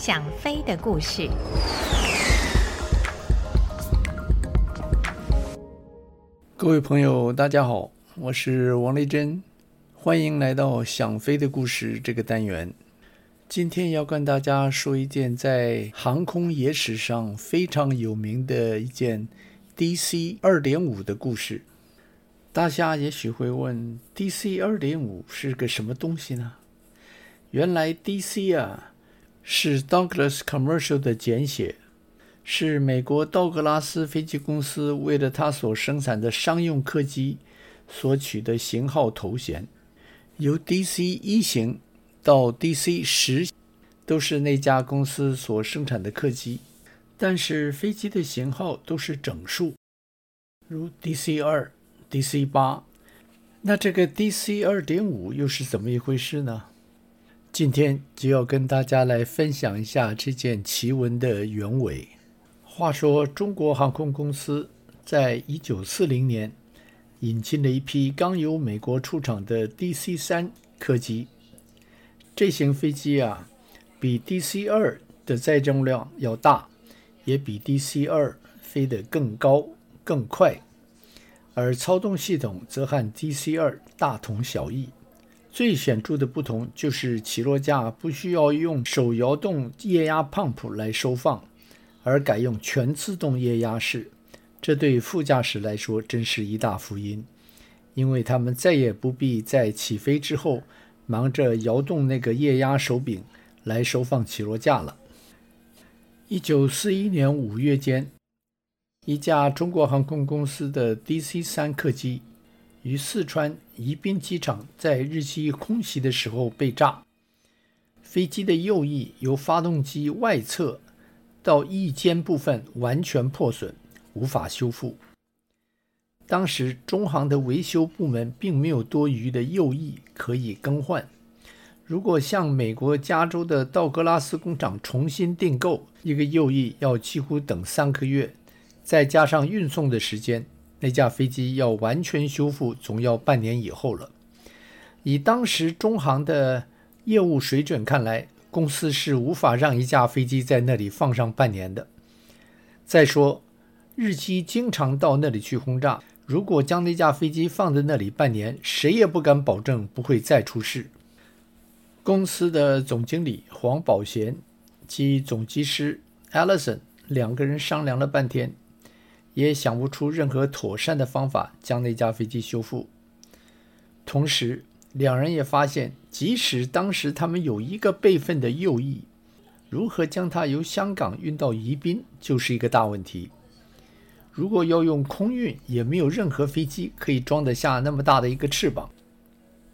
想飞的故事。各位朋友，大家好，我是王丽珍，欢迎来到想飞的故事这个单元。今天要跟大家说一件在航空野史上非常有名的一件 DC 二点五的故事。大家也许会问，DC 二点五是个什么东西呢？原来 DC 啊是 Douglas Commercial 的简写，是美国道格拉斯飞机公司为了它所生产的商用客机所取的型号头衔，由 DC 一型。到 DC 十都是那家公司所生产的客机，但是飞机的型号都是整数，如 DC 二、DC 八。那这个 DC 二点五又是怎么一回事呢？今天就要跟大家来分享一下这件奇闻的原委。话说，中国航空公司在一九四零年引进了一批刚由美国出厂的 DC 三客机。这型飞机啊，比 DC-2 的载重量要大，也比 DC-2 飞得更高更快，而操纵系统则和 DC-2 大同小异。最显著的不同就是起落架不需要用手摇动液压 pump 来收放，而改用全自动液压式。这对副驾驶来说真是一大福音，因为他们再也不必在起飞之后。忙着摇动那个液压手柄来收放起落架了。一九四一年五月间，一架中国航空公司的 DC-3 客机于四川宜宾机场在日机空袭的时候被炸，飞机的右翼由发动机外侧到翼尖部分完全破损，无法修复。当时中航的维修部门并没有多余的右翼可以更换。如果向美国加州的道格拉斯工厂重新订购一个右翼，要几乎等三个月，再加上运送的时间，那架飞机要完全修复，总要半年以后了。以当时中航的业务水准看来，公司是无法让一架飞机在那里放上半年的。再说，日机经常到那里去轰炸。如果将那架飞机放在那里半年，谁也不敢保证不会再出事。公司的总经理黄宝贤及总机师 Allison 两个人商量了半天，也想不出任何妥善的方法将那架飞机修复。同时，两人也发现，即使当时他们有一个备份的右翼，如何将它由香港运到宜宾，就是一个大问题。如果要用空运，也没有任何飞机可以装得下那么大的一个翅膀。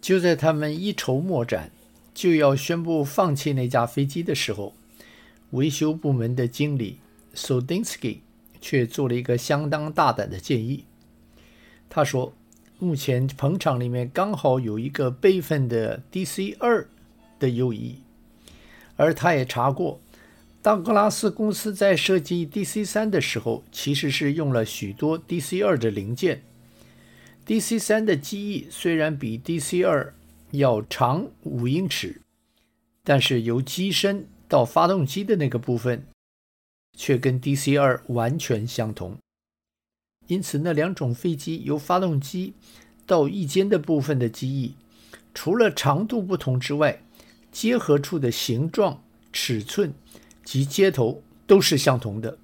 就在他们一筹莫展，就要宣布放弃那架飞机的时候，维修部门的经理 Sodinsky 却做了一个相当大胆的建议。他说：“目前棚厂里面刚好有一个备份的 DC-2 的右翼，而他也查过。”道格拉斯公司在设计 DC-3 的时候，其实是用了许多 DC-2 的零件。DC-3 的机翼虽然比 DC-2 要长五英尺，但是由机身到发动机的那个部分，却跟 DC-2 完全相同。因此，那两种飞机由发动机到翼尖的部分的机翼，除了长度不同之外，结合处的形状、尺寸。及接头都是相同的。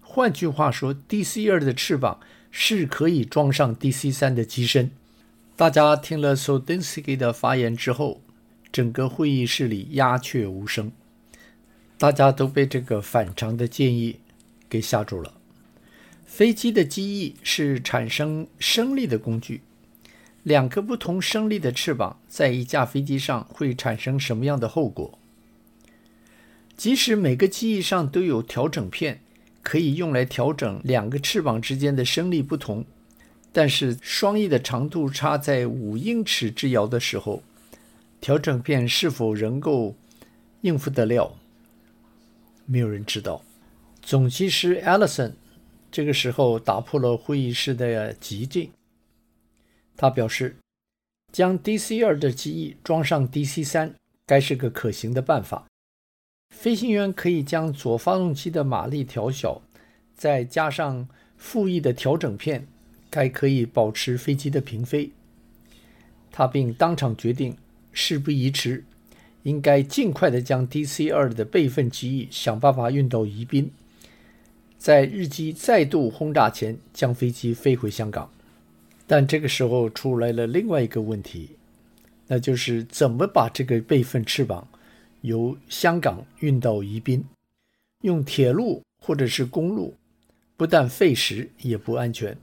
换句话说，DC-2 的翅膀是可以装上 DC-3 的机身。大家听了 Sodinsky 的发言之后，整个会议室里鸦雀无声，大家都被这个反常的建议给吓住了。飞机的机翼是产生升力的工具，两个不同升力的翅膀在一架飞机上会产生什么样的后果？即使每个机翼上都有调整片，可以用来调整两个翅膀之间的升力不同，但是双翼的长度差在五英尺之遥的时候，调整片是否能够应付得了？没有人知道。总机师 Allison 这个时候打破了会议室的寂静，他表示，将 DC-2 的机翼装上 DC-3 该是个可行的办法。飞行员可以将左发动机的马力调小，再加上副翼的调整片，该可以保持飞机的平飞。他并当场决定，事不宜迟，应该尽快地将 DC-2 的备份机翼想办法运到宜宾，在日机再度轰炸前将飞机飞回香港。但这个时候出来了另外一个问题，那就是怎么把这个备份翅膀由香港运到宜宾？用铁路或者是公路，不但费时也不安全。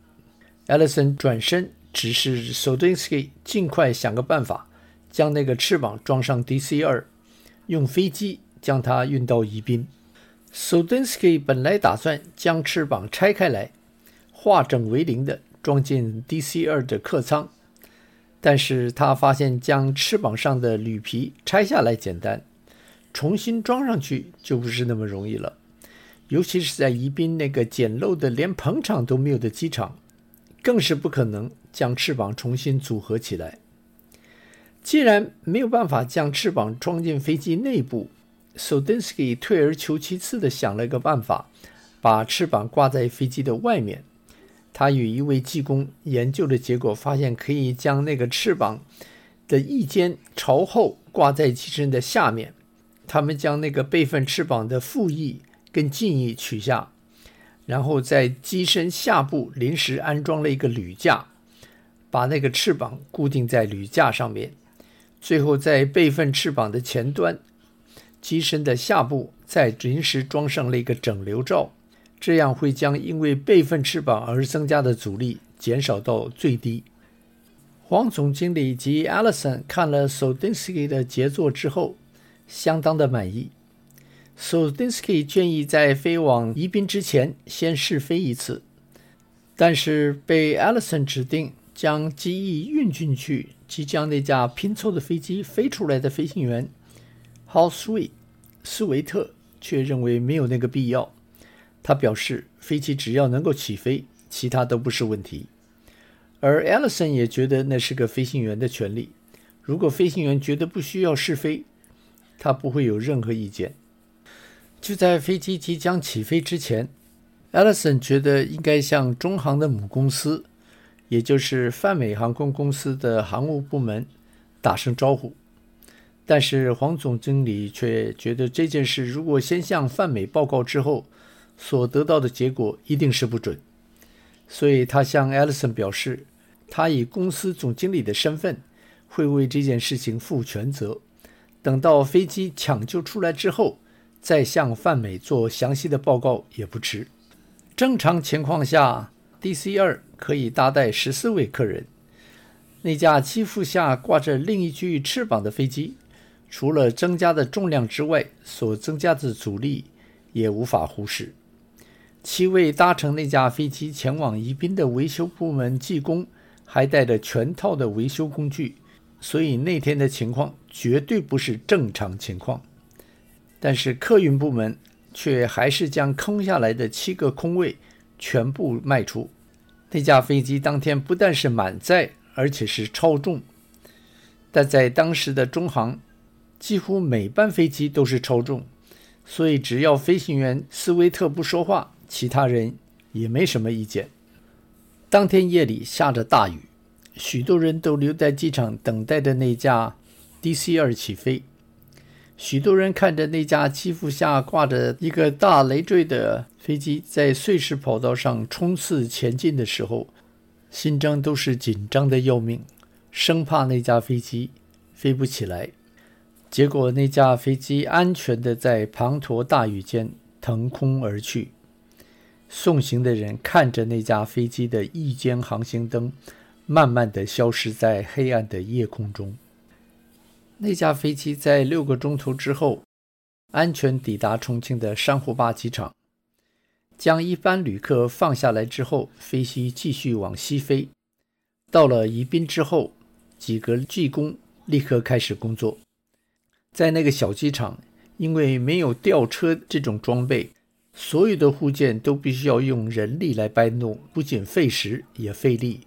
Ellison 转身指示 Sodinsky 尽快想个办法，将那个翅膀装上 DC 二用飞机将它运到宜宾。Sodinsky 本来打算将翅膀拆开来，化整为零的。装进 DC 二的客舱，但是他发现将翅膀上的铝皮拆下来简单，重新装上去就不是那么容易了。尤其是在宜宾那个简陋的连棚场都没有的机场，更是不可能将翅膀重新组合起来。既然没有办法将翅膀装进飞机内部，Sodinsky 退而求其次地想了一个办法，把翅膀挂在飞机的外面。他与一位技工研究的结果发现，可以将那个翅膀的翼尖朝后挂在机身的下面。他们将那个备份翅膀的副翼跟襟翼取下，然后在机身下部临时安装了一个铝架，把那个翅膀固定在铝架上面。最后在备份翅膀的前端，机身的下部再临时装上了一个整流罩。这样会将因为备份翅膀而增加的阻力减少到最低。黄总经理及 Allison 看了 Soldinsky 的杰作之后，相当的满意。Soldinsky 建议在飞往宜宾之前先试飞一次，但是被 Allison 指定将机翼运进去，即将那架拼凑的飞机飞出来的飞行员 h o w s w e e t 斯维特却认为没有那个必要。他表示，飞机只要能够起飞，其他都不是问题。而 Ellison 也觉得那是个飞行员的权利。如果飞行员觉得不需要试飞，他不会有任何意见。就在飞机即将起飞之前，Ellison 觉得应该向中航的母公司，也就是泛美航空公司的航务部门打声招呼。但是黄总经理却觉得这件事如果先向泛美报告之后，所得到的结果一定是不准，所以他向 Ellison 表示，他以公司总经理的身份会为这件事情负全责。等到飞机抢救出来之后，再向泛美做详细的报告也不迟。正常情况下，DC-2 可以搭载十四位客人。那架机腹下挂着另一具翅膀的飞机，除了增加的重量之外，所增加的阻力也无法忽视。七位搭乘那架飞机前往宜宾的维修部门技工，还带着全套的维修工具，所以那天的情况绝对不是正常情况。但是客运部门却还是将空下来的七个空位全部卖出。那架飞机当天不但是满载，而且是超重。但在当时的中航，几乎每班飞机都是超重，所以只要飞行员斯威特不说话。其他人也没什么意见。当天夜里下着大雨，许多人都留在机场等待着那架 DC-2 起飞。许多人看着那架机腹下挂着一个大累赘的飞机在碎石跑道上冲刺前进的时候，心中都是紧张的要命，生怕那架飞机飞不起来。结果那架飞机安全的在滂沱大雨间腾空而去。送行的人看着那架飞机的一间航行灯，慢慢的消失在黑暗的夜空中。那架飞机在六个钟头之后，安全抵达重庆的珊瑚坝机场，将一班旅客放下来之后，飞机继续往西飞。到了宜宾之后，几个技工立刻开始工作。在那个小机场，因为没有吊车这种装备。所有的护件都必须要用人力来搬动，不仅费时也费力。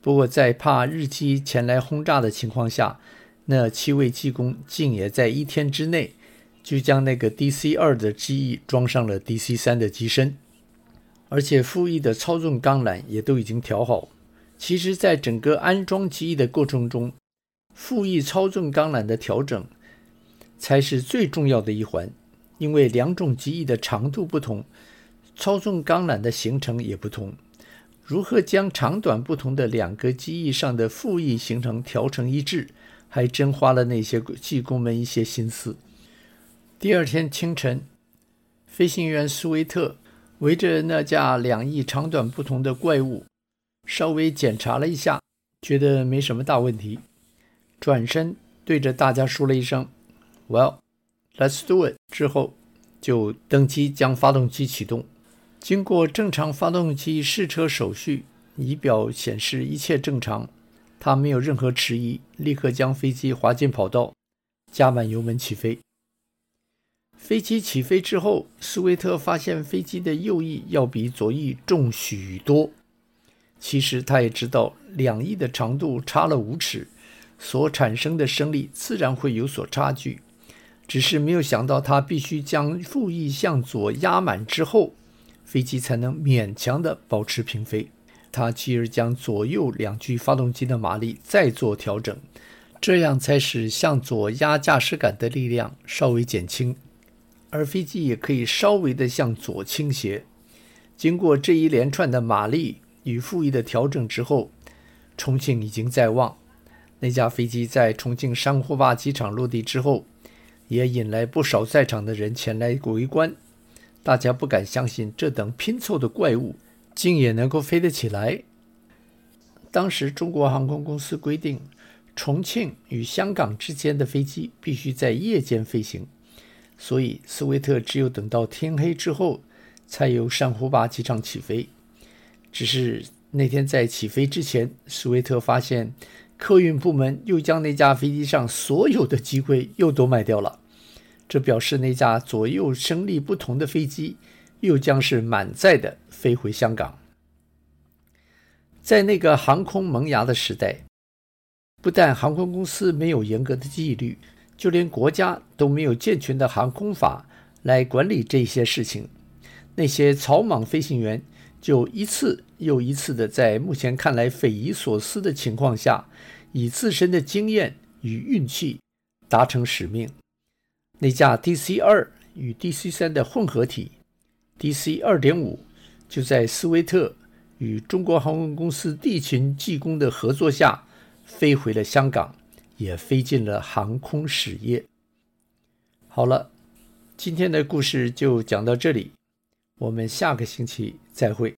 不过，在怕日机前来轰炸的情况下，那七位技工竟也在一天之内就将那个 DC 二的机翼装上了 DC 三的机身，而且副翼的操纵钢缆也都已经调好。其实，在整个安装机翼的过程中，副翼操纵钢缆的调整才是最重要的一环，因为两种机翼的长度不同，操纵钢缆的行程也不同。如何将长短不同的两个机翼上的副翼行程调成一致，还真花了那些技工们一些心思。第二天清晨，飞行员苏维特围着那架两翼长短不同的怪物，稍微检查了一下，觉得没什么大问题，转身对着大家说了一声 “Well, let's do it”，之后就登机将发动机启动。经过正常发动机试车手续，仪表显示一切正常，他没有任何迟疑，立刻将飞机滑进跑道，加满油门起飞。飞机起飞之后，斯威特发现飞机的右翼要比左翼重许多。其实他也知道，两翼的长度差了五尺，所产生的升力自然会有所差距，只是没有想到他必须将副翼向左压满之后。飞机才能勉强地保持平飞。他继而将左右两具发动机的马力再做调整，这样才使向左压驾驶杆的力量稍微减轻，而飞机也可以稍微的向左倾斜。经过这一连串的马力与副翼的调整之后，重庆已经在望。那架飞机在重庆珊瑚坝机场落地之后，也引来不少在场的人前来围观。大家不敢相信，这等拼凑的怪物竟也能够飞得起来。当时，中国航空公司规定，重庆与香港之间的飞机必须在夜间飞行，所以斯威特只有等到天黑之后，才由珊瑚坝机场起飞。只是那天在起飞之前，斯威特发现客运部门又将那架飞机上所有的机柜又都卖掉了。这表示那架左右升力不同的飞机又将是满载的飞回香港。在那个航空萌芽的时代，不但航空公司没有严格的纪律，就连国家都没有健全的航空法来管理这些事情。那些草莽飞行员就一次又一次的在目前看来匪夷所思的情况下，以自身的经验与运气达成使命。那架 DC 二与 DC 三的混合体 DC 二点五，就在斯威特与中国航空公司地勤技工的合作下，飞回了香港，也飞进了航空史业。好了，今天的故事就讲到这里，我们下个星期再会。